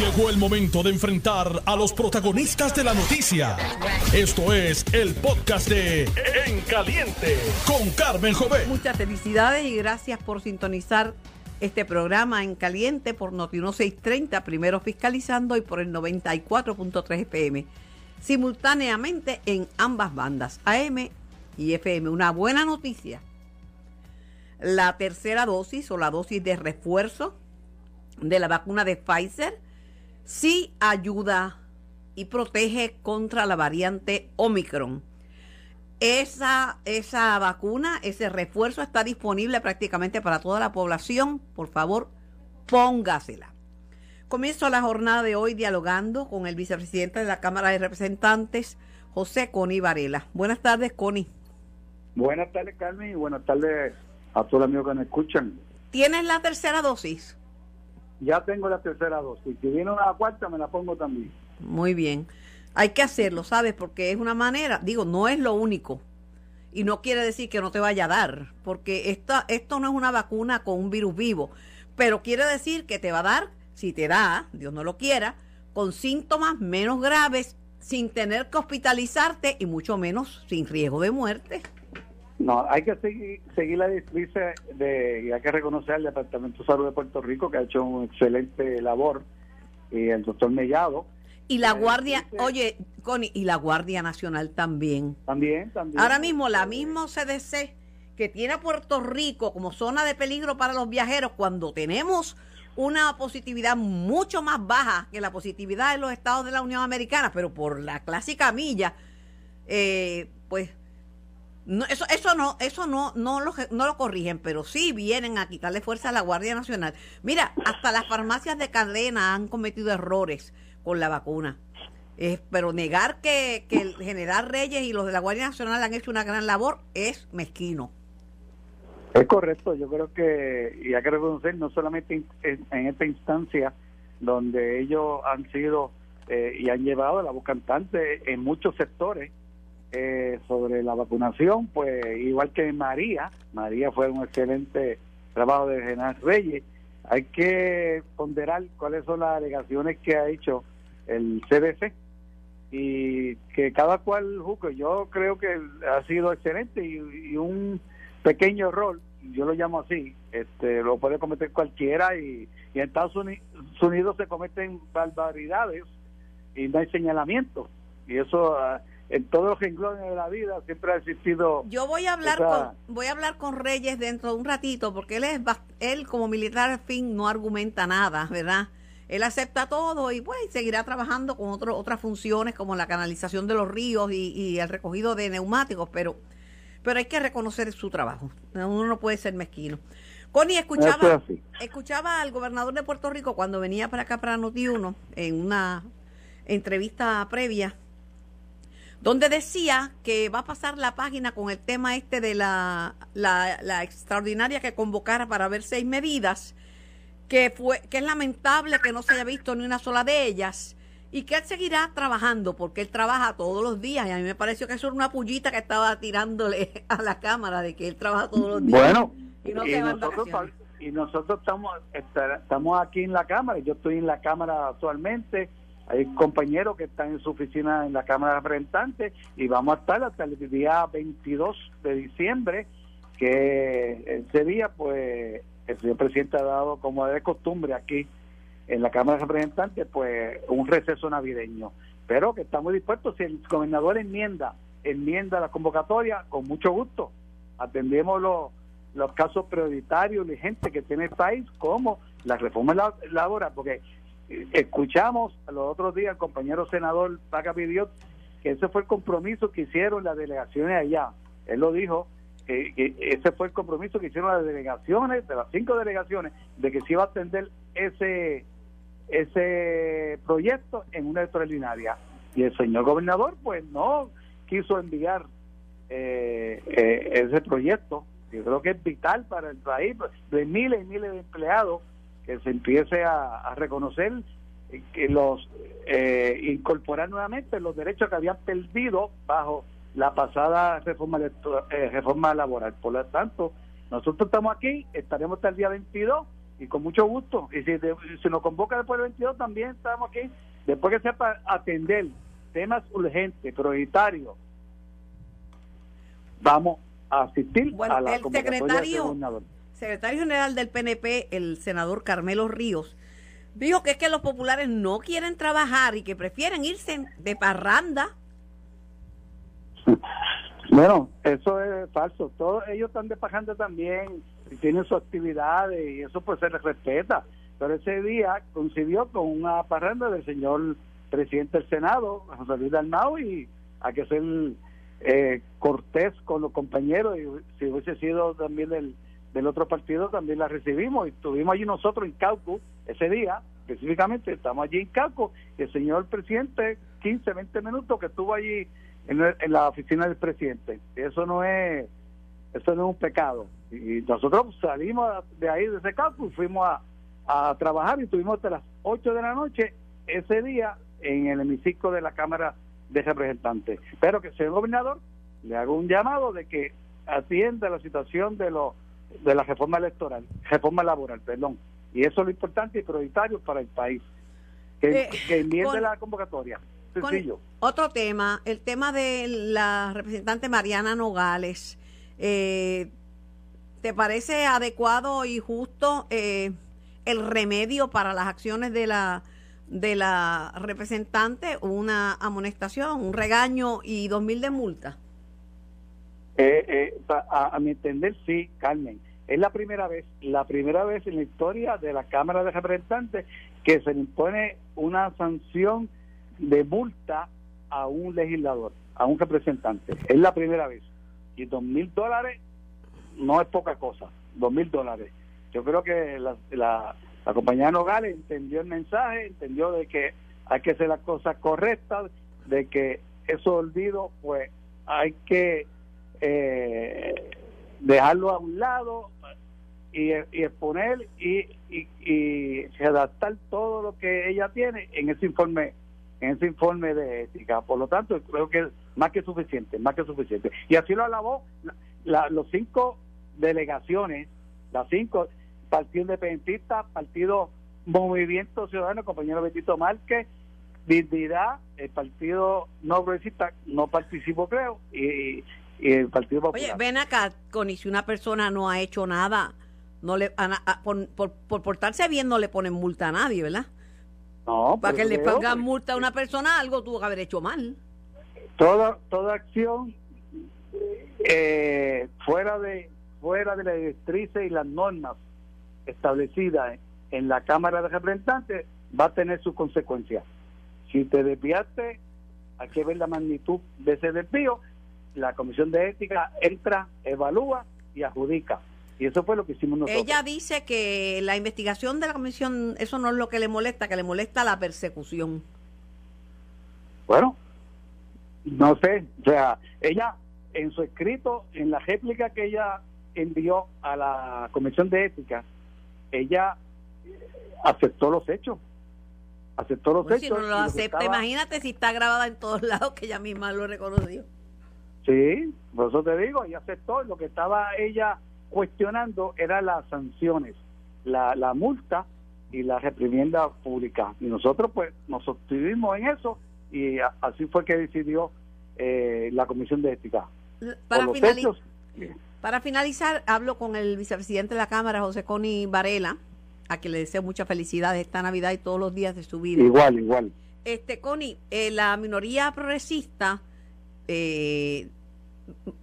Llegó el momento de enfrentar a los protagonistas de la noticia. Esto es el podcast de En Caliente con Carmen Jovet. Muchas felicidades y gracias por sintonizar este programa en Caliente por Notino 630, primero fiscalizando y por el 94.3 FM. Simultáneamente en ambas bandas, AM y FM. Una buena noticia. La tercera dosis o la dosis de refuerzo de la vacuna de Pfizer sí ayuda y protege contra la variante Omicron. Esa, esa vacuna, ese refuerzo está disponible prácticamente para toda la población. Por favor, póngasela. Comienzo la jornada de hoy dialogando con el vicepresidente de la Cámara de Representantes, José Coni Varela. Buenas tardes, Coni. Buenas tardes, Carmen, y buenas tardes a todos los amigos que nos escuchan. ¿Tienes la tercera dosis? Ya tengo la tercera dosis. Si viene una cuarta, me la pongo también. Muy bien. Hay que hacerlo, ¿sabes? Porque es una manera, digo, no es lo único. Y no quiere decir que no te vaya a dar, porque esta, esto no es una vacuna con un virus vivo, pero quiere decir que te va a dar, si te da, Dios no lo quiera, con síntomas menos graves, sin tener que hospitalizarte y mucho menos sin riesgo de muerte. No, hay que seguir, seguir la directriz de, y hay que reconocer al Departamento de Salud de Puerto Rico que ha hecho una excelente labor, y el doctor Mellado. Y la Guardia, oye, Connie, y la Guardia Nacional también. También, también. Ahora mismo la misma CDC que tiene a Puerto Rico como zona de peligro para los viajeros cuando tenemos una positividad mucho más baja que la positividad de los estados de la Unión Americana, pero por la clásica milla, eh, pues eso, eso no, eso no, no lo, no lo corrigen, pero sí vienen a quitarle fuerza a la Guardia Nacional. Mira, hasta las farmacias de cadena han cometido errores con la vacuna. pero negar que, que el general Reyes y los de la Guardia Nacional han hecho una gran labor es mezquino. Es correcto, yo creo que, y hay que reconocer, no solamente en, esta instancia donde ellos han sido eh, y han llevado la voz cantante en muchos sectores, eh, sobre la vacunación, pues igual que María, María fue un excelente trabajo de General Reyes, hay que ponderar cuáles son las alegaciones que ha hecho el CDC y que cada cual juzgue. Yo creo que ha sido excelente y, un pequeño error, yo lo llamo así, este lo puede cometer cualquiera y, en Estados Unidos, se cometen barbaridades y no hay señalamiento y eso ah, en todos los renglones de la vida siempre ha existido. Yo voy a hablar con voy a hablar con Reyes dentro de un ratito porque él es él como militar al fin no argumenta nada, ¿verdad? Él acepta todo y pues seguirá trabajando con otro, otras funciones como la canalización de los ríos y, el recogido de neumáticos, pero pero hay que reconocer su trabajo. Uno no puede ser mezquino. Connie, escuchaba, escuchaba al gobernador de Puerto Rico cuando venía para acá para Noti1 en una entrevista previa donde decía que va a pasar la página con el tema este de la, la, extraordinaria que convocara para ver seis medidas, que, fue, que es lamentable que no se haya visto ni una sola de ellas y que él seguirá trabajando porque él trabaja todos los días y a mí me pareció que eso era una pullita que estaba tirándole a la cámara de que él trabaja todos los días. Bueno, y, nosotros, y nosotros estamos, estamos aquí en la cámara, yo estoy en la cámara actualmente hay compañeros que están en su oficina en la Cámara de Representantes y vamos a estar hasta el día 22 de diciembre, que ese día, pues, el señor presidente ha dado, como de costumbre aquí en la Cámara de Representantes, pues, un receso navideño. Pero que estamos dispuestos, si el gobernador enmienda, enmienda la convocatoria, con mucho gusto. Atendemos los, los casos prioritarios, urgentes que tiene el país, como la reforma laboral, porque escuchamos los otros días al compañero senador Paca pidió que ese fue el compromiso que hicieron las delegaciones allá. Él lo dijo, que ese fue el compromiso que hicieron las delegaciones, de las cinco delegaciones, de que se iba a atender ese, ese proyecto en una extraordinaria. Y el señor gobernador, pues no quiso enviar eh, eh, ese proyecto. Yo creo que es vital para el país, pues, de miles y miles de empleados que se empiece a, reconocer que los eh, incorporar nuevamente los derechos que habían perdido bajo la pasada reforma eh, reforma laboral. Por lo tanto, nosotros estamos aquí, estaremos hasta el día 22 y con mucho gusto. Y si se nos convoca después del 22, también estamos aquí. Después que sepa atender temas urgentes, prioritarios, vamos a asistir a la el secretario, secretario general del PNP, el senador Carmelo Ríos, dijo que es que los populares no quieren trabajar y que prefieren irse de parranda. Bueno, eso es falso. Todos ellos están de parranda también y tienen sus actividades y eso pues se les respeta. Pero ese día coincidió con una parranda del señor presidente del Senado, José Luis Dalmau, y hay que ser eh, cortés con los compañeros y si hubiese sido también del, del otro partido también la recibimos y estuvimos allí nosotros en Cauco ese día específicamente estamos allí en Cauco y el señor presidente 15, 20 minutos que estuvo allí en, en la oficina del presidente eso no es eso no es un pecado y nosotros salimos de ahí de ese Cauco y fuimos a, a trabajar y estuvimos hasta las 8 de la noche ese día en el hemiciclo de la Cámara de representantes. Pero que, señor gobernador, le hago un llamado de que atienda la situación de lo, de la reforma electoral, reforma laboral, perdón. Y eso es lo importante y prioritario para el país. Que, eh, la convocatoria. Sencillo. otro tema, el tema de la representante Mariana Nogales. Eh, ¿Te parece adecuado y justo eh, el remedio para las acciones de la de la representante una amonestación, un regaño y dos mil de multa? Eh, eh, a, mi entender, sí, Carmen. Es la primera vez, la primera vez en la historia de la Cámara de Representantes que se le impone una sanción de multa a un legislador, a un representante. Es la primera vez. Y dos mil dólares no es poca cosa, dos mil dólares. Yo creo que la la compañía Nogales entendió el mensaje, entendió de que hay que hacer las cosas correctas, de que eso olvido, pues hay que eh, dejarlo a un lado y, exponer y, y, y adaptar todo lo que ella tiene en ese informe en ese informe de ética. Por lo tanto, creo que es más que suficiente, más que suficiente. Y así lo alabó la, los cinco delegaciones, las cinco, Partido Independentista, Partido Movimiento Ciudadano, compañero Betito Márquez, Dignidad, el Partido No Progresista no participó, creo, y, el Partido Popular. Oye, ven acá, Connie, si una persona no ha hecho nada, no le por, por, portarse bien no le ponen multa a nadie, ¿verdad? No, Para que le pongan multa a una persona, algo tuvo que haber hecho mal. Toda, toda acción eh, fuera de fuera de las directrices y las normas establecida en la Cámara de Representantes va a tener sus consecuencias. Si te desviaste, hay que ver la magnitud de ese desvío. La Comisión de Ética entra, evalúa y adjudica. Y eso fue lo que hicimos nosotros. Ella dice que la investigación de la comisión, eso no es lo que le molesta, que le molesta la persecución. Bueno, no sé, o sea, ella en su escrito, en la réplica que ella envió a la Comisión de Ética, ella aceptó los hechos. Aceptó los hechos. Si no lo acepta, imagínate si está grabada en todos lados que ella misma lo reconoció. Sí, por eso te digo, ella aceptó. Lo que estaba ella cuestionando era las sanciones, la, la multa y la reprimienda pública. Y nosotros pues nos sostuvimos en eso y así fue que decidió eh, la Comisión de Ética. Para finalizar, para finalizar, hablo con el vicepresidente de la Cámara, José Coni Varela, a quien le deseo mucha felicidad esta Navidad y todos los días de su vida. Igual, igual. Este, Connie, eh, la minoría progresista, eh,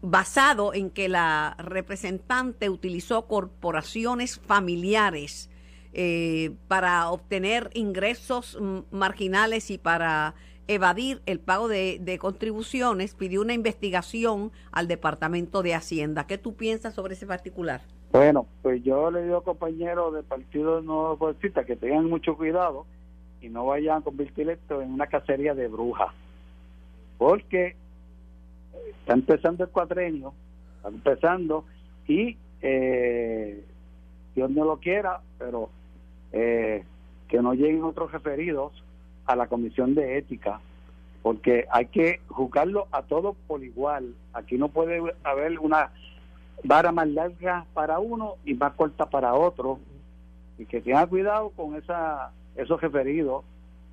basado en que la representante utilizó corporaciones familiares eh, para obtener ingresos marginales y para evadir el pago de, contribuciones, pidió una investigación al Departamento de Hacienda. ¿Qué tú piensas sobre ese particular? Bueno, pues yo le digo a compañeros del Partido Nuevo Progresista que tengan mucho cuidado y no vayan a convertir esto en una cacería de brujas. Porque está empezando el cuatrenio, está empezando y eh, Dios no lo quiera, pero eh, que no lleguen otros referidos a la Comisión de Ética, porque hay que juzgarlo a todos por igual. Aquí no puede haber una vara más larga para uno y más corta para otro. y que tenga cuidado con esa esos referidos.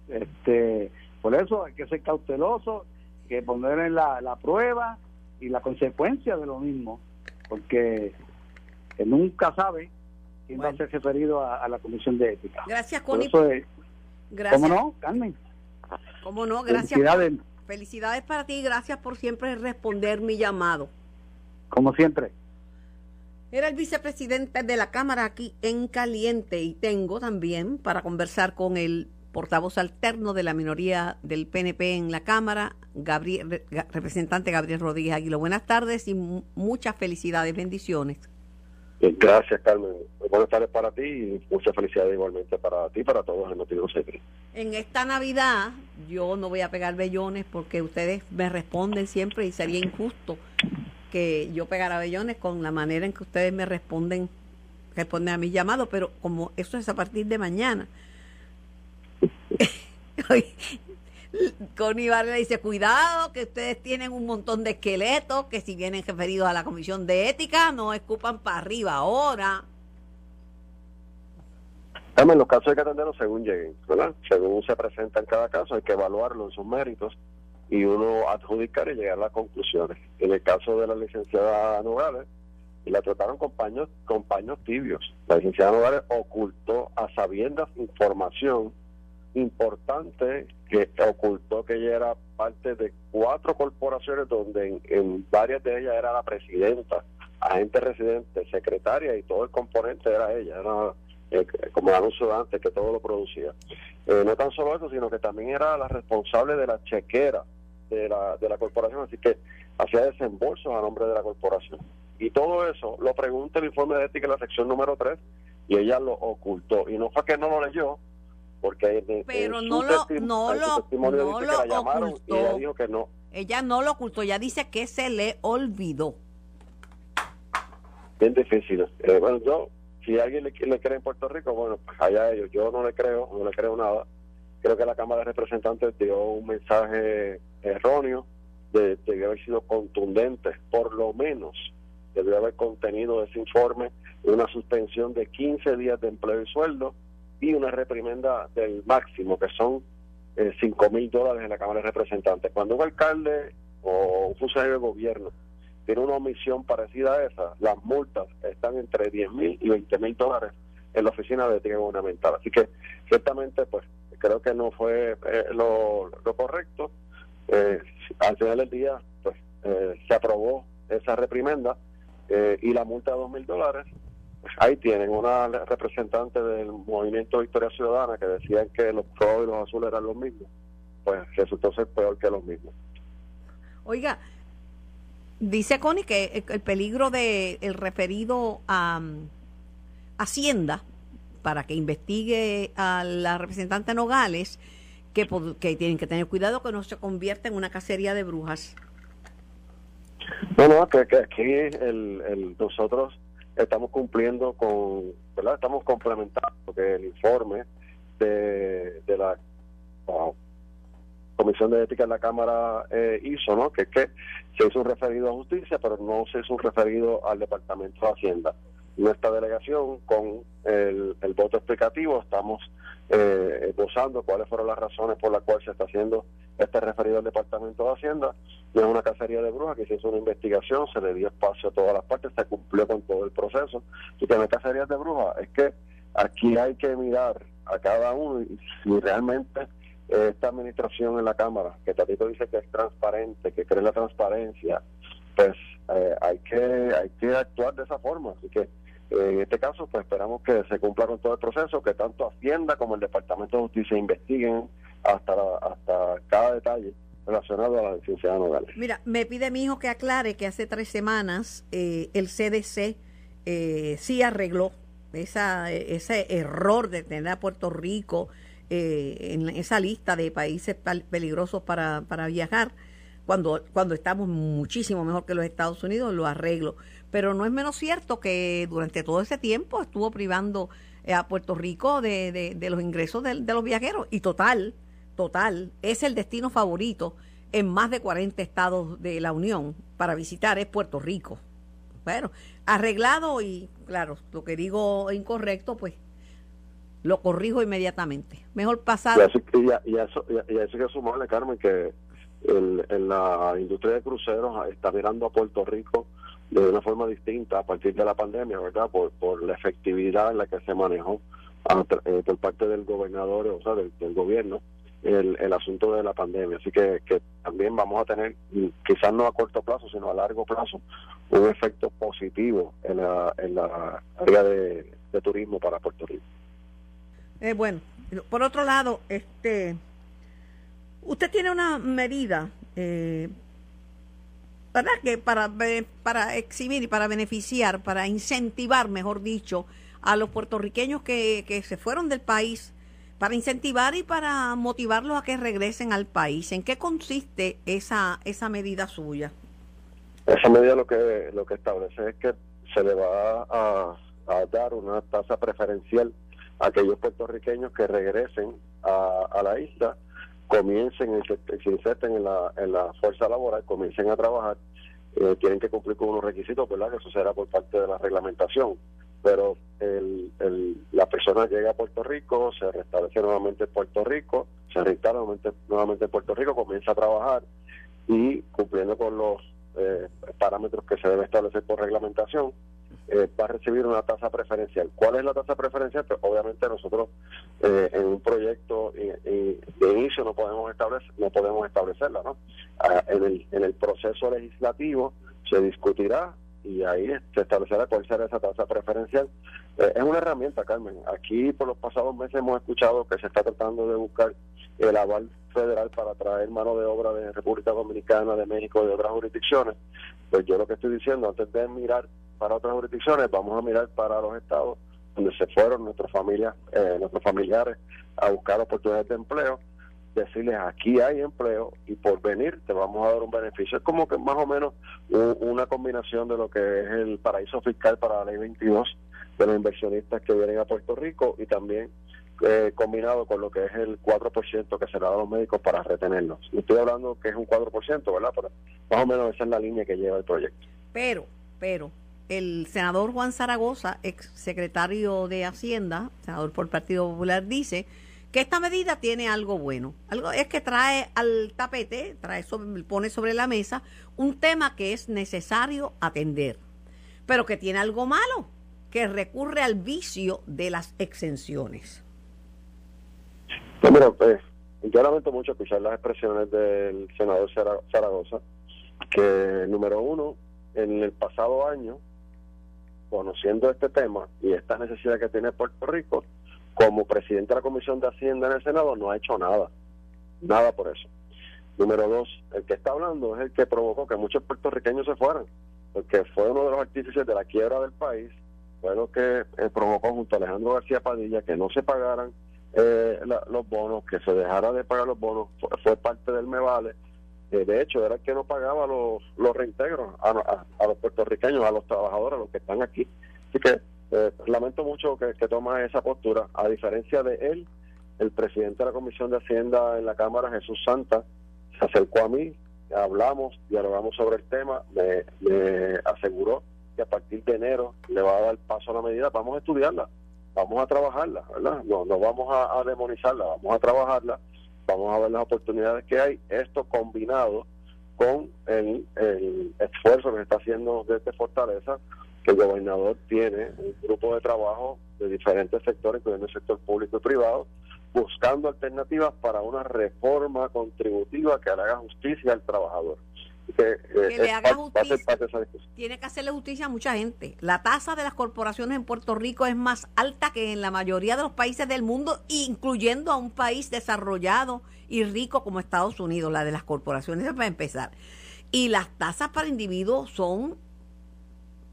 Este, por eso hay que ser cauteloso, que poner en la, la prueba y la consecuencia de lo mismo, porque nunca sabe quién va a ser referido a, la Comisión de Ética. Gracias, Connie. Gracias. ¿Cómo no, Carmen? ¿Cómo no? Gracias. Felicidades. felicidades para ti y gracias por siempre responder mi llamado. Como siempre. Era el vicepresidente de la Cámara aquí en Caliente y tengo también para conversar con el portavoz alterno de la minoría del PNP en la Cámara, Gabriel, representante Gabriel Rodríguez Aguilo. Buenas tardes y muchas felicidades, bendiciones. Gracias, Carmen. Buenas tardes para ti y muchas felicidades igualmente para ti y para todos en Noticiero Secret. En esta Navidad yo no voy a pegar bellones porque ustedes me responden siempre y sería injusto que yo pegara bellones con la manera en que ustedes me responden responden a mis llamados, pero como eso es a partir de mañana. Connie Varela dice, cuidado, que ustedes tienen un montón de esqueletos, que si vienen referidos a la Comisión de Ética, no escupan para arriba ahora. En los casos hay que atenderlos según lleguen, ¿verdad? Según se presenta en cada caso, hay que evaluarlo en sus méritos y uno adjudicar y llegar a las conclusiones. En el caso de la licenciada Nogales, la trataron con paños, con paños tibios. La licenciada Nogales ocultó a sabiendas información importante que ocultó que ella era parte de cuatro corporaciones donde en, varias de ellas era la presidenta, agente residente, secretaria y todo el componente era ella, era eh, como el anuncio antes que todo lo producía. Eh, no tan solo eso, sino que también era la responsable de la chequera de la, de la corporación, así que hacía desembolsos a nombre de la corporación. Y todo eso lo pregunta el informe de ética en la sección número 3 y ella lo ocultó. Y no fue que no lo leyó, porque pero no lo no lo no lo ocultó ella dijo que no. Ella no lo ocultó ella dice que se le olvidó. Bien difícil eh, bueno yo si alguien le, le, cree en Puerto Rico bueno pues allá ellos yo no le creo no le creo nada. Creo que la Cámara de Representantes dio un mensaje erróneo de, debió haber sido contundente por lo menos debió haber contenido ese informe una suspensión de 15 días de empleo y sueldo y una reprimenda del máximo, que son eh, cinco mil dólares en la Cámara de Representantes. Cuando un alcalde o un funcionario de gobierno tiene una omisión parecida a esa, las multas están entre 10 mil y 20 mil dólares en la oficina de ética gubernamental. Así que ciertamente, pues creo que no fue eh, lo, correcto. Eh, al final del día, pues se aprobó esa reprimenda y la multa de dos mil dólares ahí tienen una representante del movimiento Victoria Ciudadana que decían que los rojos y los azules eran los mismos, pues resultó ser peor que los mismos. Oiga, dice Connie que el peligro de el referido a um, Hacienda para que investigue a la representante Nogales que, que tienen que tener cuidado que no se convierta en una cacería de brujas. No, no, que, aquí el, el, nosotros estamos cumpliendo con, ¿verdad? Estamos complementando que el informe de, de la Comisión de Ética de la Cámara eh, hizo, ¿no? Que que se hizo un referido a justicia, pero no se hizo un referido al Departamento de Hacienda. Nuestra delegación, con el, el voto explicativo, estamos eh, esbozando cuáles fueron las razones por las cuales se está haciendo este referido al Departamento de Hacienda. No es una cacería de brujas, que se hizo una investigación, se le dio espacio a todas las partes, se cumplió con todo el proceso. Y que no es cacería de brujas, es que aquí hay que mirar a cada uno y si realmente esta administración en la Cámara, que Tatito dice que es transparente, que cree en la transparencia, pues eh, hay que hay que actuar de esa forma. Así que en este caso, pues esperamos que se cumpla con todo el proceso, que tanto Hacienda como el Departamento de Justicia investiguen hasta, hasta cada detalle relacionado a la licenciada Nogales. Mira, me pide mi hijo que aclare que hace tres semanas eh, el CDC eh, sí arregló esa, ese error de tener a Puerto Rico eh, en esa lista de países peligrosos para, para viajar cuando, cuando estamos muchísimo mejor que los Estados Unidos, lo arreglo. Pero no es menos cierto que durante todo ese tiempo estuvo privando eh, a Puerto Rico de, de, los ingresos de, los viajeros. Y total, total, es el destino favorito en más de 40 estados de la Unión para visitar, es Puerto Rico. Bueno, arreglado y, claro, lo que digo incorrecto, pues lo corrijo inmediatamente. Mejor pasar. Y, y, eso, y, eso que sumarle, Carmen, que en la industria de cruceros está mirando a Puerto Rico de una forma distinta a partir de la pandemia, ¿verdad? Por, por la efectividad en la que se manejó eh, por parte del gobernador, o sea, del, gobierno, el, el, asunto de la pandemia. Así que, que también vamos a tener, quizás no a corto plazo, sino a largo plazo, un efecto positivo en la, en la área de, turismo para Puerto Rico. Eh, bueno, por otro lado, este, usted tiene una medida, eh, ¿verdad? Que para, para exhibir y para beneficiar, para incentivar, mejor dicho, a los puertorriqueños que, que se fueron del país, para incentivar y para motivarlos a que regresen al país. ¿En qué consiste esa, esa medida suya? Esa medida lo que, lo que establece es que se le va a, a dar una tasa preferencial a aquellos puertorriqueños que regresen a, a la isla, comiencen, se inserten en la, en la fuerza laboral, comiencen a trabajar, eh, tienen que cumplir con unos requisitos, ¿verdad? Que eso será por parte de la reglamentación. Pero el, el, la persona llega a Puerto Rico, se restablece nuevamente en Puerto Rico, se reinstala nuevamente, nuevamente en Puerto Rico, comienza a trabajar y cumpliendo con los eh, parámetros que se debe establecer por reglamentación, eh, va a recibir una tasa preferencial. ¿Cuál es la tasa preferencial? Pues obviamente nosotros eh, en un proyecto de inicio no podemos establecer, no podemos establecerla, ¿no? Ah, en, el, en el proceso legislativo se discutirá y ahí se establecerá cuál será esa tasa preferencial. Eh, es una herramienta, Carmen. Aquí por los pasados meses hemos escuchado que se está tratando de buscar el aval federal para traer mano de obra de República Dominicana, de México, de otras jurisdicciones. Pues yo lo que estoy diciendo, antes de mirar para otras jurisdicciones, vamos a mirar para los estados donde se fueron nuestras familias, eh, nuestros familiares a buscar oportunidades de empleo, decirles aquí hay empleo y por venir te vamos a dar un beneficio. Es como que más o menos una combinación de lo que es el paraíso fiscal para la ley 22 de los inversionistas que vienen a Puerto Rico y también eh, combinado con lo que es el 4% que se le da a los médicos para retenerlos. estoy hablando que es un 4%, ¿verdad? Pero más o menos esa es la línea que lleva el proyecto. Pero, pero, el senador Juan Zaragoza, ex secretario de Hacienda, senador por Partido Popular, dice que esta medida tiene algo bueno. Algo es que trae al tapete, trae sobre, pone sobre la mesa un tema que es necesario atender, pero que tiene algo malo, que recurre al vicio de las exenciones. Pues pues, yo lamento mucho escuchar las expresiones del senador Zaragoza, que número uno, en el pasado año conociendo este tema y esta necesidad que tiene Puerto Rico, como presidente de la Comisión de Hacienda en el Senado no ha hecho nada, nada por eso. Número dos, el que está hablando es el que provocó que muchos puertorriqueños se fueran, porque fue uno de los artífices de la quiebra del país, fue lo que eh, provocó junto a Alejandro García Padilla que no se pagaran eh, los bonos, que se dejara de pagar los bonos, fue, parte del MEVALE, de hecho era el que no pagaba los, los reintegros a, los puertorriqueños, a los trabajadores, a los que están aquí. Así que eh, lamento mucho que, toma esa postura. A diferencia de él, el presidente de la Comisión de Hacienda en la Cámara, Jesús Santa, se acercó a mí, hablamos, dialogamos sobre el tema, me, aseguró que a partir de enero le va a dar paso a la medida, vamos a estudiarla, vamos a trabajarla, ¿verdad? No, no vamos a demonizarla, vamos a trabajarla vamos a ver las oportunidades que hay, esto combinado con el, esfuerzo que está haciendo desde Fortaleza, que el gobernador tiene un grupo de trabajo de diferentes sectores, incluyendo el sector público y privado, buscando alternativas para una reforma contributiva que haga justicia al trabajador. Que, eh, le haga justicia. Tiene que hacerle justicia a mucha gente. La tasa de las corporaciones en Puerto Rico es más alta que en la mayoría de los países del mundo, incluyendo a un país desarrollado y rico como Estados Unidos, la de las corporaciones, para empezar. Y las tasas para individuos son...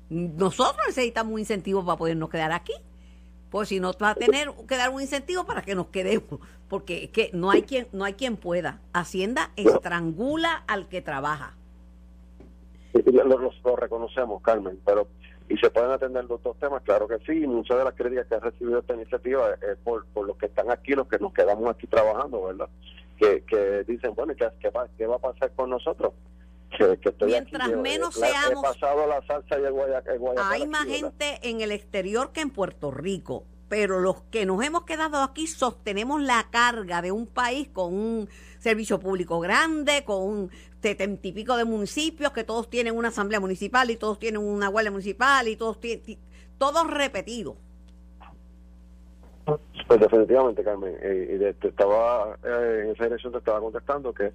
Nosotros necesitamos un incentivo para podernos quedar aquí. Pues si no, va a tener que dar un incentivo para que nos quedemos, porque es que no hay quien, no hay quien pueda. Hacienda estrangula al que trabaja. Lo, lo, reconocemos, Carmen, pero y se pueden atender los dos temas, claro que sí, y muchas de las críticas que ha recibido esta iniciativa es por, por los que están aquí, los que nos quedamos aquí trabajando, ¿verdad? Que, que dicen, bueno, ¿qué, qué, va, ¿qué va a pasar con nosotros? Que, Mientras menos seamos... pasado la salsa y el Hay más gente en el exterior que en Puerto Rico. Pero los que nos hemos quedado aquí sostenemos la carga de un país con un servicio público grande, con un setenta y pico de municipios, que todos tienen una asamblea municipal y todos tienen una guardia municipal y todos tienen, todos repetidos. Pues definitivamente, Carmen, eh, y te estaba eh, en esa dirección te estaba contestando que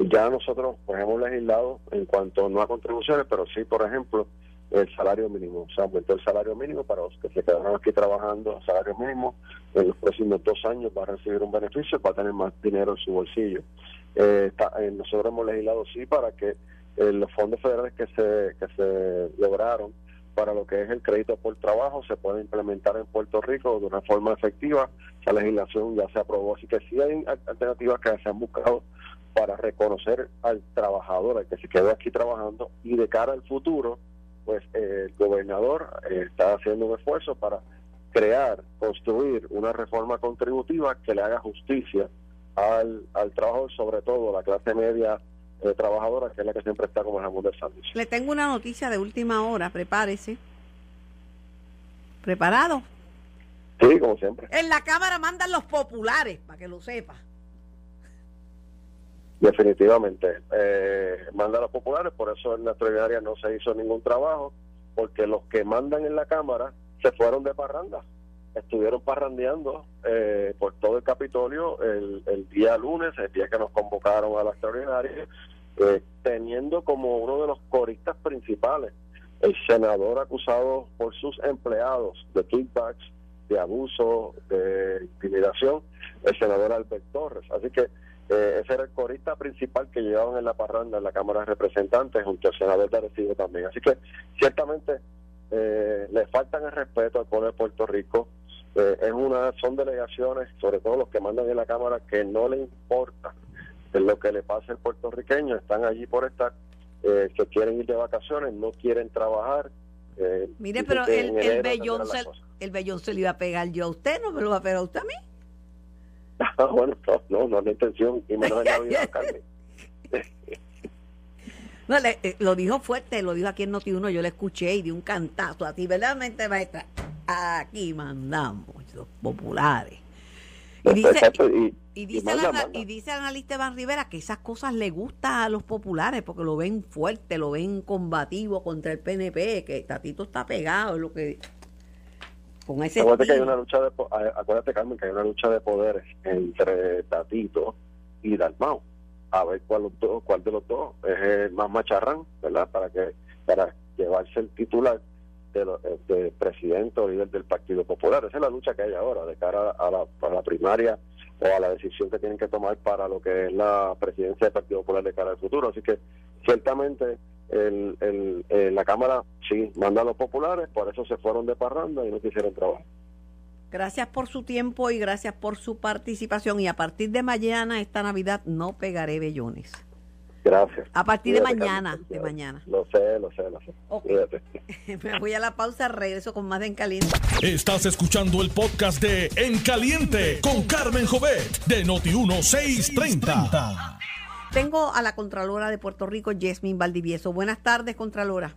ya nosotros pues hemos legislado en cuanto no a contribuciones, pero sí, por ejemplo, el salario mínimo. Se aumentó el salario mínimo para los que se quedaron aquí trabajando a salario mínimo. En los próximos dos años va a recibir un beneficio, va a tener más dinero en su bolsillo. Eh, eh nosotros hemos legislado sí para que eh, los fondos federales que se, que se lograron para lo que es el crédito por trabajo se pueda implementar en Puerto Rico de una forma efectiva. Esa legislación ya se aprobó, así que sí hay alternativas que se han buscado para reconocer al trabajador, al que se quedó aquí trabajando y de cara al futuro pues eh, el gobernador eh, está haciendo un esfuerzo para crear, construir una reforma contributiva que le haga justicia al, al trabajo, sobre todo la clase media eh, trabajadora, que es la que siempre está como el del servicio. Le tengo una noticia de última hora, prepárese. ¿Preparado? Sí, como siempre. En la Cámara mandan los populares, para que lo sepa. Definitivamente. Eh, manda a los populares, por eso en la extraordinaria no se hizo ningún trabajo, porque los que mandan en la Cámara se fueron de parranda. Estuvieron parrandeando eh, por todo el Capitolio el, el, día lunes, el día que nos convocaron a la extraordinaria, eh, teniendo como uno de los coristas principales el senador acusado por sus empleados de kickbacks, de abuso, de intimidación, el senador Albert Torres. Así que eh, ese era el corista principal que llevaban en la parranda en la Cámara de Representantes, junto al senador de Arecibo también. Así que ciertamente eh, le faltan el respeto al pueblo de Puerto Rico. Eh, es una son delegaciones, sobre todo los que mandan en la Cámara, que no le importa lo que le pase al puertorriqueño. Están allí por estar, eh, que quieren ir de vacaciones, no quieren trabajar. Mire, pero el, el, bellón se, el bellón se le iba a pegar yo a usted, ¿no me lo va a pegar usted a mí? Bueno, no, no, es la intención, y menos en la vida, Carmen. No, eh, lo dijo fuerte, lo dijo aquí en Noti1, yo le escuché y di un cantazo a ti, verdaderamente, maestra. Aquí mandamos los populares. Y dice, y, dice, y dice el analista Iván Rivera que esas cosas le gustan a los populares porque lo ven fuerte, lo ven combativo contra el PNP, que Tatito está pegado, es lo que acuérdate que hay una lucha de acuérdate Carmen que hay una lucha de poderes entre Tatito y Dalmao a ver cuál, cuál de los dos es el más macharrán verdad para que para llevarse el titular de, de presidente o líder del Partido Popular. Esa es la lucha que hay ahora de cara a la, a la primaria o a la decisión que tienen que tomar para lo que es la presidencia del Partido Popular de cara al futuro. Así que ciertamente el, el, eh, la Cámara sí manda a los populares, por eso se fueron de parranda y no quisieron trabajar. Gracias por su tiempo y gracias por su participación. Y a partir de mañana, esta Navidad, no pegaré bellones. Gracias. A partir de mañana, de mañana. Lo sé, lo sé, lo sé. Me voy a la pausa, regreso con más de En Caliente. Estás escuchando el podcast de En Caliente con Carmen Jovet de Noti 1630. Tengo a la Contralora de Puerto Rico, Yasmin Valdivieso. Buenas tardes, Contralora.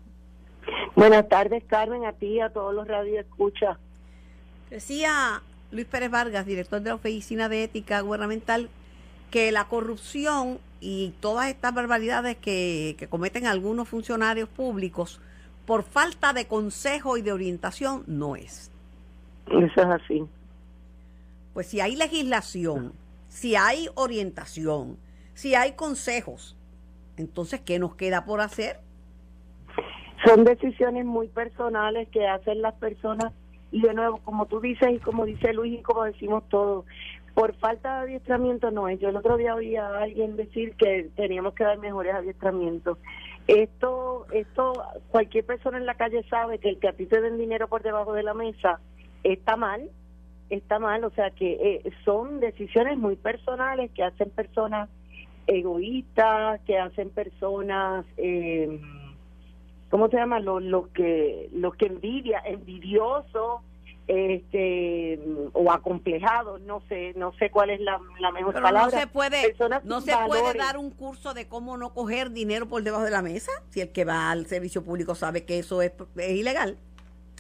Buenas tardes, Carmen, a ti y a todos los radioescuchas. Decía Luis Pérez Vargas, director de la Oficina de Ética Gubernamental, que la corrupción y todas estas barbaridades que, que cometen algunos funcionarios públicos por falta de consejo y de orientación no es. Eso es así. Pues si hay legislación, si hay orientación, si hay consejos, entonces, ¿qué nos queda por hacer? Son decisiones muy personales que hacen las personas y de nuevo, como tú dices y como dice Luis y como decimos todos, por falta de adiestramiento no es. Yo el otro día oí a alguien decir que teníamos que dar mejores adiestramientos. Esto, esto, cualquier persona en la calle sabe que el que a ti te den dinero por debajo de la mesa está mal, está mal, o sea que eh, son decisiones muy personales que hacen personas egoístas, que hacen personas, eh, ¿cómo se llama? Lo, lo que lo que envidia, envidioso, este o acomplejado, no sé, no sé cuál es la, mejor palabra. No se puede, no se puede dar un curso de cómo no coger dinero por debajo de la mesa, si el que va al servicio público sabe que eso es, es ilegal.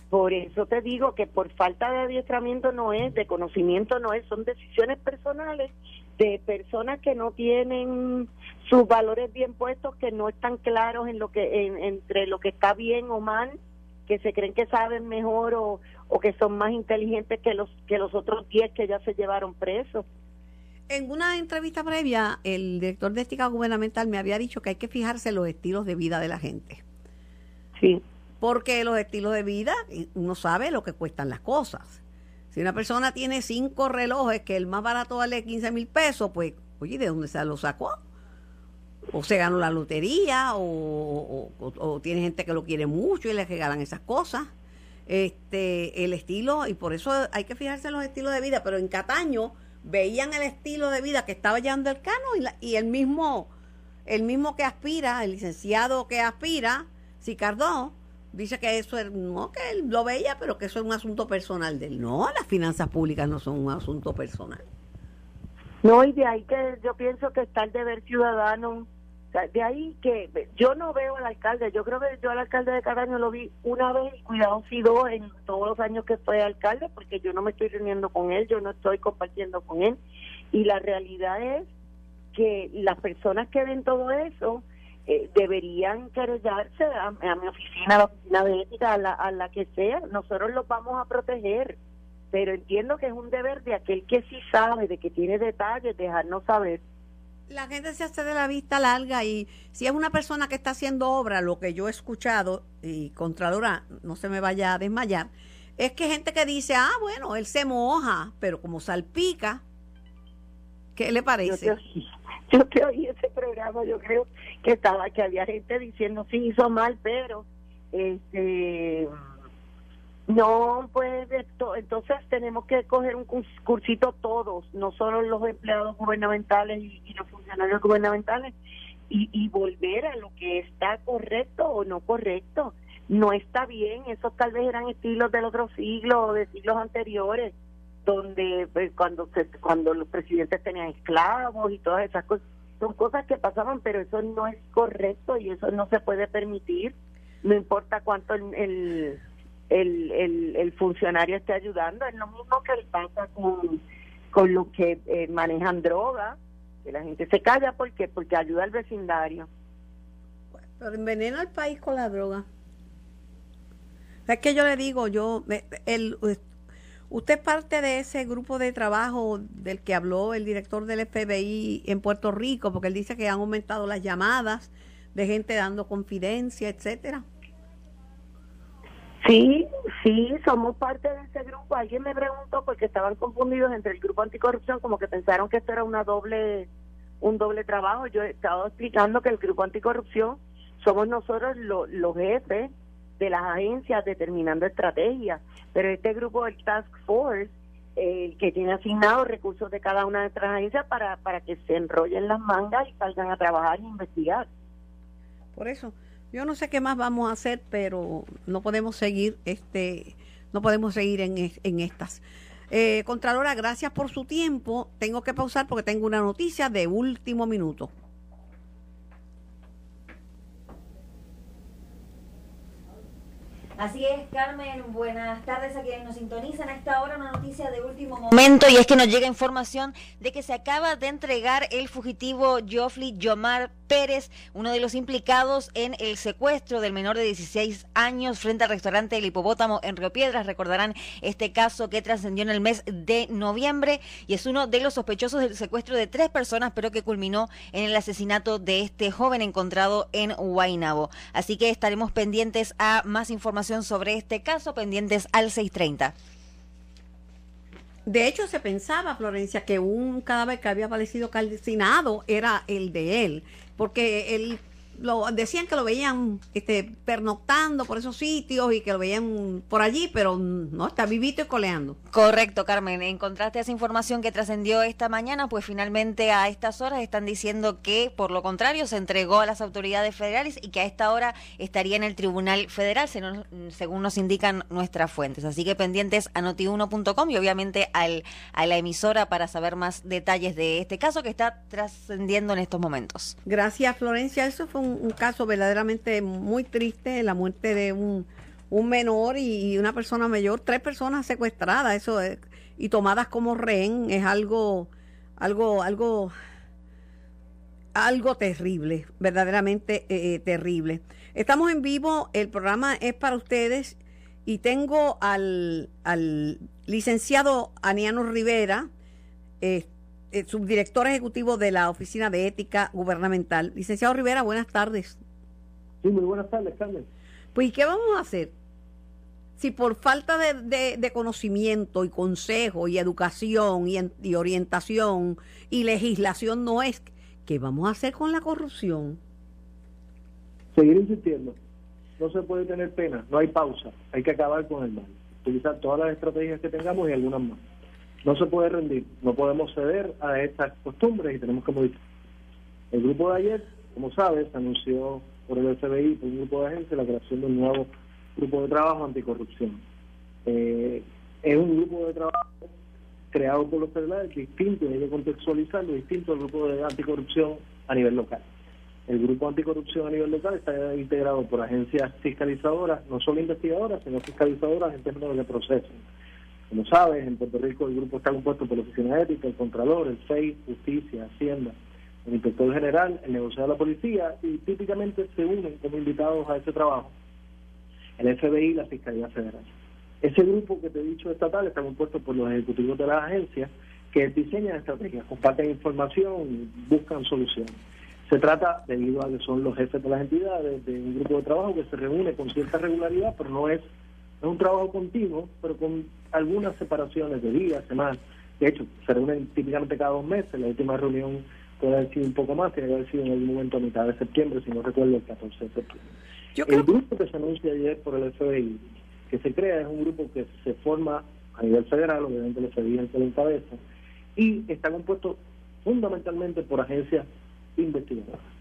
Por eso te digo que por falta de adiestramiento no es, de conocimiento no es, son decisiones personales de personas que no tienen sus valores bien puestos, que no están claros en lo que entre lo que está bien o mal, que se creen que saben mejor o, o que son más inteligentes que los que los otros 10 que ya se llevaron presos. En una entrevista previa, el director de ética gubernamental me había dicho que hay que fijarse en los estilos de vida de la gente. Sí. Porque los estilos de vida, uno sabe lo que cuestan las cosas. Si una persona tiene cinco relojes que el más barato vale 15 mil pesos, pues, oye, ¿de dónde se lo sacó? O se ganó la lotería, o, tiene gente que lo quiere mucho y le regalan esas cosas este el estilo y por eso hay que fijarse en los estilos de vida pero en Cataño veían el estilo de vida que estaba llevando el cano y, y el mismo el mismo que aspira el licenciado que aspira Sicardó dice que eso es, no que él lo veía pero que eso es un asunto personal de él. No las finanzas públicas no son un asunto personal. No y de ahí que yo pienso que está el deber ciudadano. De ahí que yo no veo al alcalde, yo creo que yo al alcalde de Cataño lo vi una vez y cuidado si dos en todos los años que fue alcalde, porque yo no me estoy reuniendo con él, yo no estoy compartiendo con él. Y la realidad es que las personas que ven todo eso eh, deberían querellarse a, mi oficina, a la oficina de ética, a la, a la que sea. Nosotros los vamos a proteger, pero entiendo que es un deber de aquel que sí sabe, de que tiene detalles, dejarnos saber la gente se hace de la vista larga y si es una persona que está haciendo obra, lo que yo he escuchado, y Contralora no se me vaya a desmayar, es que gente que dice, ah, bueno, él se moja, pero como salpica, ¿qué le parece? Yo te, oí ese programa, yo creo que estaba, que había gente diciendo, sí, hizo mal, pero este no, pues entonces tenemos que coger un cursito todos, no solo los empleados gubernamentales y, los funcionarios gubernamentales, y, y, volver a lo que está correcto o no correcto. No está bien, esos tal vez eran estilos del otro siglo o de siglos anteriores, donde pues, cuando se, cuando los presidentes tenían esclavos y todas esas cosas, son cosas que pasaban, pero eso no es correcto y eso no se puede permitir, no importa cuánto el el, el, el funcionario esté ayudando. Es lo mismo que pasa con, con los que eh, manejan droga, que la gente se calla porque porque ayuda al vecindario. Pero envenena al país con la droga. Es que yo le digo, yo, el, usted es parte de ese grupo de trabajo del que habló el director del FBI en Puerto Rico, porque él dice que han aumentado las llamadas de gente dando confidencia, etcétera. Sí, sí, somos parte de ese grupo. Alguien me preguntó porque estaban confundidos entre el grupo anticorrupción, como que pensaron que esto era una doble, un doble trabajo. Yo he estado explicando que el grupo anticorrupción somos nosotros los jefes de las agencias determinando estrategias, pero este grupo, el Task Force, el que tiene asignados recursos de cada una de nuestras agencias para, para que se enrollen las mangas y salgan a trabajar e investigar. Por eso, yo no sé qué más vamos a hacer, pero no podemos seguir, este, no podemos seguir en, en estas. Eh, Contralora, gracias por su tiempo. Tengo que pausar porque tengo una noticia de último minuto. Así es, Carmen, buenas tardes a quienes nos sintonizan a esta hora. Una noticia de último momento y es que nos llega información de que se acaba de entregar el fugitivo Joffrey Yomar Pérez, uno de los implicados en el secuestro del menor de 16 años frente al restaurante El Hipopótamo en Río Piedras. Recordarán este caso que trascendió en el mes de noviembre y es uno de los sospechosos del secuestro de tres personas, pero que culminó en el asesinato de este joven encontrado en Guaynabo. Así que estaremos pendientes a más información sobre este caso, pendientes al 630. De hecho, se pensaba, Florencia, que un cadáver que había aparecido calcinado era el de él porque él lo decían que lo veían este, pernoctando por esos sitios y que lo veían por allí, pero no, está vivito y coleando. Correcto, Carmen. Encontraste esa información que trascendió esta mañana, pues finalmente a estas horas están diciendo que, por lo contrario, se entregó a las autoridades federales y que a esta hora estaría en el Tribunal Federal, según nos indican nuestras fuentes. Así que pendientes a notiuno.com y obviamente al, a la emisora para saber más detalles de este caso que está trascendiendo en estos momentos. Gracias, Florencia. Eso fue un, caso verdaderamente muy triste, la muerte de un, un menor y una persona mayor, tres personas secuestradas, eso es, y tomadas como rehén es algo, algo, algo, algo terrible, verdaderamente eh, eh, terrible. Estamos en vivo, el programa es para ustedes y tengo al, al licenciado Aniano Rivera, eh, subdirector ejecutivo de la Oficina de Ética Gubernamental. Licenciado Rivera, buenas tardes. Sí, muy buenas tardes, Carmen. Pues, ¿qué vamos a hacer? Si por falta de, conocimiento y consejo y educación y, orientación y legislación no es, ¿qué vamos a hacer con la corrupción? Seguir insistiendo. No se puede tener pena, no hay pausa. Hay que acabar con el mal. Utilizar todas las estrategias que tengamos y algunas más. No se puede rendir, no podemos ceder a estas costumbres y tenemos que modificar. El grupo de ayer, como sabes, anunció por el FBI, por un grupo de agencias, la creación de un nuevo grupo de trabajo anticorrupción. Eh, es un grupo de trabajo creado por los federales distinto, hay que contextualizarlo, distinto al grupo de anticorrupción a nivel local. El grupo anticorrupción a nivel local está integrado por agencias fiscalizadoras, no solo investigadoras, sino fiscalizadoras en términos de proceso. Como sabes, en Puerto Rico el grupo está compuesto por la Oficina Ética, el Contralor, el FEI, Justicia, Hacienda, el Inspector General, el negociado de la Policía, y típicamente se unen como invitados a ese trabajo el FBI y la Fiscalía Federal. Ese grupo que te he dicho estatal está compuesto por los ejecutivos de las agencias que diseñan estrategias, comparten información y buscan soluciones. Se trata, debido a que son los jefes de las entidades, de un grupo de trabajo que se reúne con cierta regularidad, pero no es, un trabajo continuo, pero con algunas separaciones de días, semanas. De hecho, se reúnen típicamente cada dos meses. La última reunión puede haber sido un poco más, tiene que haber sido en algún momento a mitad de septiembre, si no recuerdo, el 14 de septiembre el grupo que se anuncia ayer por el FBI, que se crea, es un grupo que se forma a nivel federal, obviamente el FBI es lo encabeza, y está compuesto fundamentalmente por agencias investigadoras.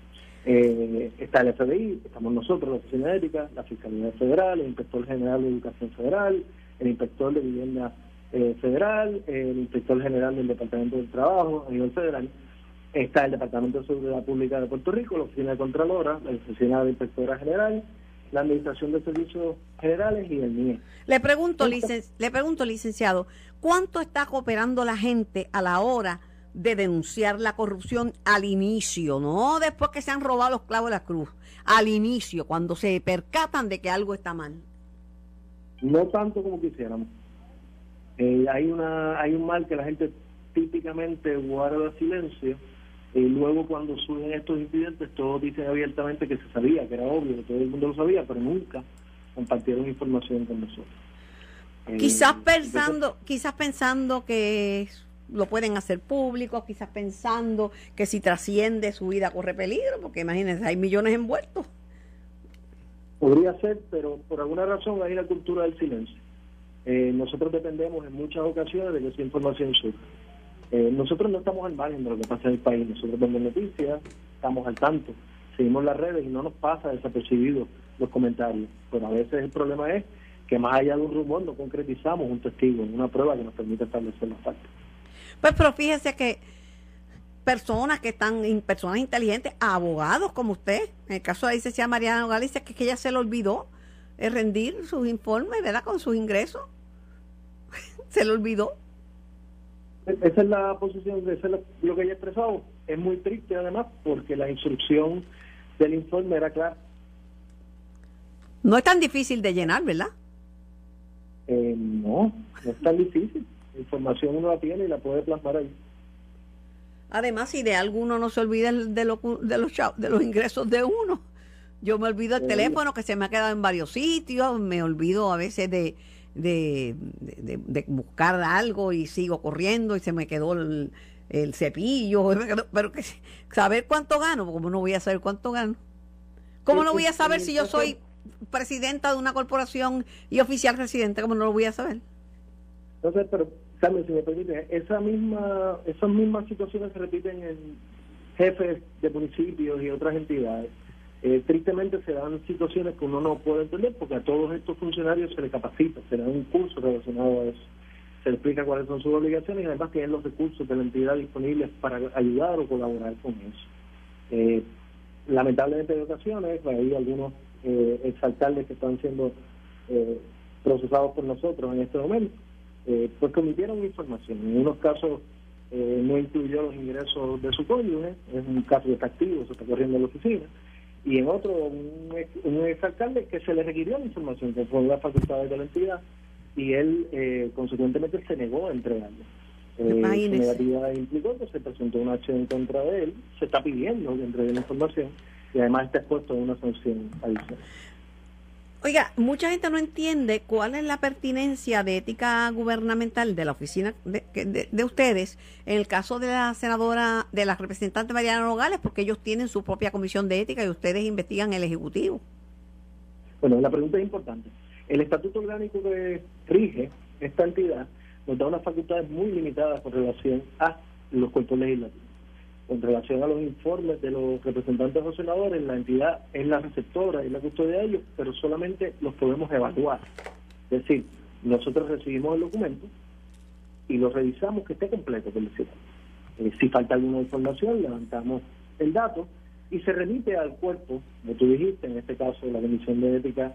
Eh, está el FBI, estamos nosotros, la Oficina de Ética, la Fiscalía Federal, el Inspector General de Educación Federal, el Inspector de Vivienda eh, Federal, el Inspector General del Departamento del Trabajo a nivel federal, está el Departamento de Seguridad Pública de Puerto Rico, la Oficina de Contralora, la Oficina de Inspectora General, la Administración de Servicios Generales y el MIE. Le pregunto, le pregunto, licenciado, ¿cuánto está cooperando la gente a la hora de denunciar la corrupción al inicio, no después que se han robado los clavos de la cruz, al inicio, cuando se percatan de que algo está mal? No tanto como quisiéramos. Eh, hay una hay un mal que la gente típicamente guarda silencio y luego cuando surgen estos incidentes, todos dicen abiertamente que se sabía, que era obvio, que todo el mundo lo sabía, pero nunca compartieron información con nosotros. Quizás eh, pensando, quizás pensando que lo pueden hacer público, quizás pensando que si trasciende su vida corre peligro, porque imagínense, hay millones envueltos. Podría ser, pero por alguna razón hay la cultura del silencio. Eh, nosotros dependemos en muchas ocasiones de que esa información surja. Eh, nosotros no estamos al margen de lo que pasa en el país, nosotros vemos noticias, estamos al tanto, seguimos las redes y no nos pasa desapercibido los comentarios, pero a veces el problema es que más allá de un rumor no concretizamos un testigo, una prueba que nos permite establecer los factos. Pues pero fíjese que personas que están, personas inteligentes, abogados como usted, en el caso de la licenciada Mariana Galicia, que, que ella se le olvidó eh, rendir sus informes, ¿verdad? Con sus ingresos. se le olvidó. Esa es la posición, eso es lo que ella expresado. Es muy triste además porque la instrucción del informe era clara. No es tan difícil de llenar, ¿verdad? Eh, no, no es tan difícil. Información uno la tiene y la puede plasmar ahí. Además, si de alguno no se olvida de, lo, de, los, de los ingresos de uno. Yo me olvido el teléfono que se me ha quedado en varios sitios, me olvido a veces de, de, de, buscar algo y sigo corriendo y se me quedó el, cepillo, pero que saber cuánto gano, ¿cómo no voy a saber cuánto gano? ¿Cómo no voy a saber si yo soy presidenta de una corporación y oficial residente? ¿Cómo no lo voy a saber? Entonces, pero Carmen, si me permite, esa misma, esas mismas situaciones se repiten en jefes de municipios y otras entidades. Eh, tristemente se dan situaciones que uno no puede entender porque a todos estos funcionarios se les capacita, se les da un curso relacionado a eso, se les explica cuáles son sus obligaciones y además tienen los recursos de la entidad disponibles para ayudar o colaborar con eso. Eh, lamentablemente en ocasiones hay algunos eh, exalcaldes que están siendo eh, procesados por nosotros en este momento, eh, pues cometieron información. En unos casos eh, no incluyó los ingresos de su cónyuge, es un caso de activo, se está corriendo en la oficina, y en otro un, un exalcalde que se le requirió la información, que fue la facultad de la entidad, y él eh, consecuentemente se negó a entregarlo. Eh, su negativa implicó que se presentó una acción en contra de él, se está pidiendo que entregue la información y además está expuesto a una sanción adicional. Oiga, mucha gente no entiende cuál es la pertinencia de ética gubernamental de la oficina de, de, ustedes en el caso de la senadora, de la representante Mariana Nogales, porque ellos tienen su propia comisión de ética y ustedes investigan el Ejecutivo. Bueno, la pregunta es importante. El estatuto orgánico que rige esta entidad nos da unas facultades muy limitadas con relación a los cuerpos legislativos. Con relación a los informes de los representantes o senadores, la entidad es la receptora y la custodia de ellos, pero solamente los podemos evaluar. Es decir, nosotros recibimos el documento y lo revisamos que esté completo, por decirlo. Eh, si falta alguna información, levantamos el dato y se remite al cuerpo, como tú dijiste, en este caso la Comisión de Ética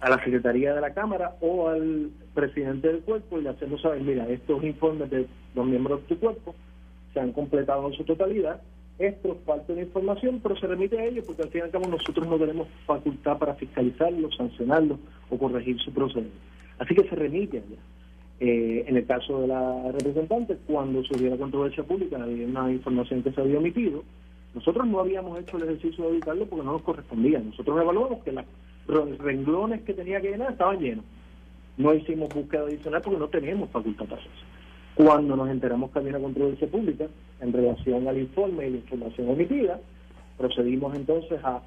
a la Secretaría de la Cámara o al presidente del cuerpo y le hacemos saber, mira, estos informes de los miembros de tu cuerpo se han completado en su totalidad, esto falta de información, pero se remite a ellos porque al fin y al cabo nosotros no tenemos facultad para fiscalizarlo, sancionarlo o corregir su procedimiento. Así que se remite allá. Eh, en el caso de la representante, cuando surgió la controversia pública, había una información que se había omitido, nosotros no habíamos hecho el ejercicio de auditarlo porque no nos correspondía. Nosotros evaluamos que los renglones que tenía que llenar estaban llenos. No hicimos búsqueda adicional porque no teníamos facultad para eso. Cuando nos enteramos que había una controversia pública en relación al informe y la información omitida, procedimos entonces a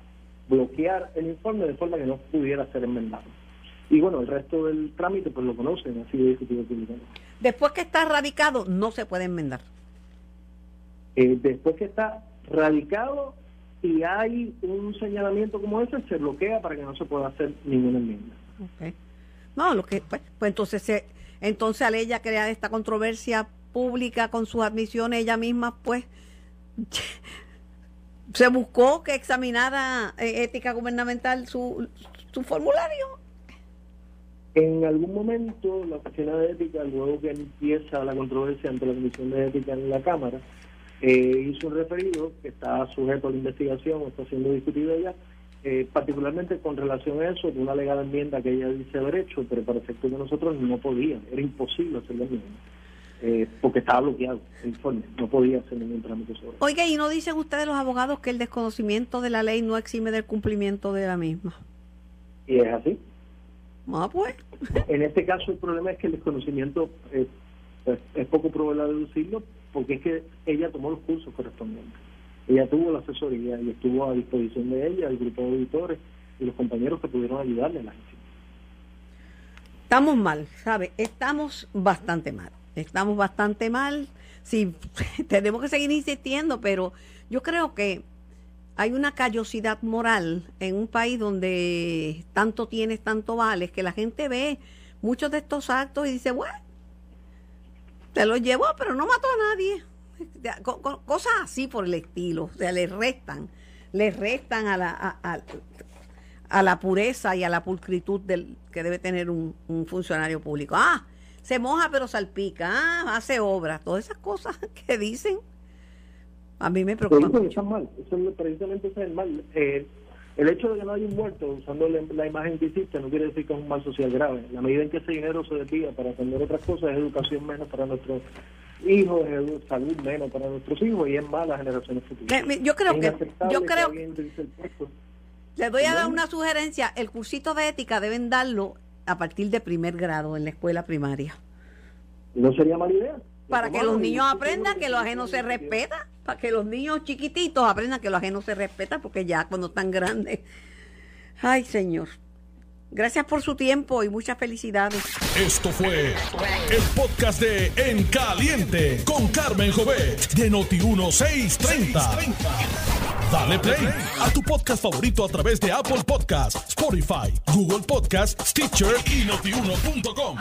bloquear el informe de forma que no pudiera ser enmendado. Y bueno, el resto del trámite pues lo conocen, ha sido discutido públicamente. Después que está radicado, no se puede enmendar. Eh, después que está radicado, si hay un señalamiento como ese, se bloquea para que no se pueda hacer ninguna enmienda. No, lo que pues, pues entonces se, entonces al ella crear esta controversia pública con sus admisiones ella misma, pues se buscó que examinara eh, ética gubernamental su, su formulario. En algún momento la oficina de ética, luego que empieza la controversia ante la comisión de ética en la Cámara, eh, hizo un referido que está sujeto a la investigación, está siendo discutido ya, eh, particularmente con relación a eso, de una alegada enmienda que ella dice haber hecho, pero para efecto de nosotros no podía, era imposible hacer la enmienda. Eh, porque estaba bloqueado el informe, no podía hacer ningún trámite sobre Oiga, ¿y no dicen ustedes los abogados que el desconocimiento de la ley no exime del cumplimiento de la misma? Y es así. Ah, pues. En este caso el problema es que el desconocimiento pues, es poco probable deducirlo porque es que ella tomó los cursos correspondientes. Ella tuvo la asesoría y estuvo a disposición de ella, el grupo de auditores y los compañeros que pudieron ayudarle a la gestión. Estamos mal, ¿sabe? Estamos bastante mal. Estamos bastante mal. Sí, tenemos que seguir insistiendo, pero yo creo que hay una callosidad moral en un país donde tanto tienes, tanto vales, que la gente ve muchos de estos actos y dice, bueno, te lo llevó, pero no mató a nadie. Cosas así por el estilo. O sea, le restan, le restan a la, a, la pureza y a la pulcritud del, que debe tener un, funcionario público. Ah, se moja pero salpica, ah, hace obras, todas esas cosas que dicen. A mí me preocupa. Eso, mal, eso precisamente es el mal. Eh, el hecho de que no haya un muerto usando la, imagen que existe no quiere decir que es un mal social grave. La medida en que ese dinero se desvía para atender otras cosas es educación menos para nuestros hijos, es salud menos para nuestros hijos y es más las generaciones futuras. yo creo que, yo creo le voy a dar una sugerencia, el cursito de ética deben darlo a partir de primer grado en la escuela primaria. No sería mala idea para que los niños aprendan que lo ajeno se respeta, para que los niños chiquititos aprendan que lo ajeno se respeta, porque ya cuando están grandes. Ay, Señor. Gracias por su tiempo y muchas felicidades. Esto fue el podcast de En Caliente con Carmen Jovet de Noti1630. Dale play a tu podcast favorito a través de Apple Podcasts, Spotify, Google Podcasts, Stitcher y notiuno.com.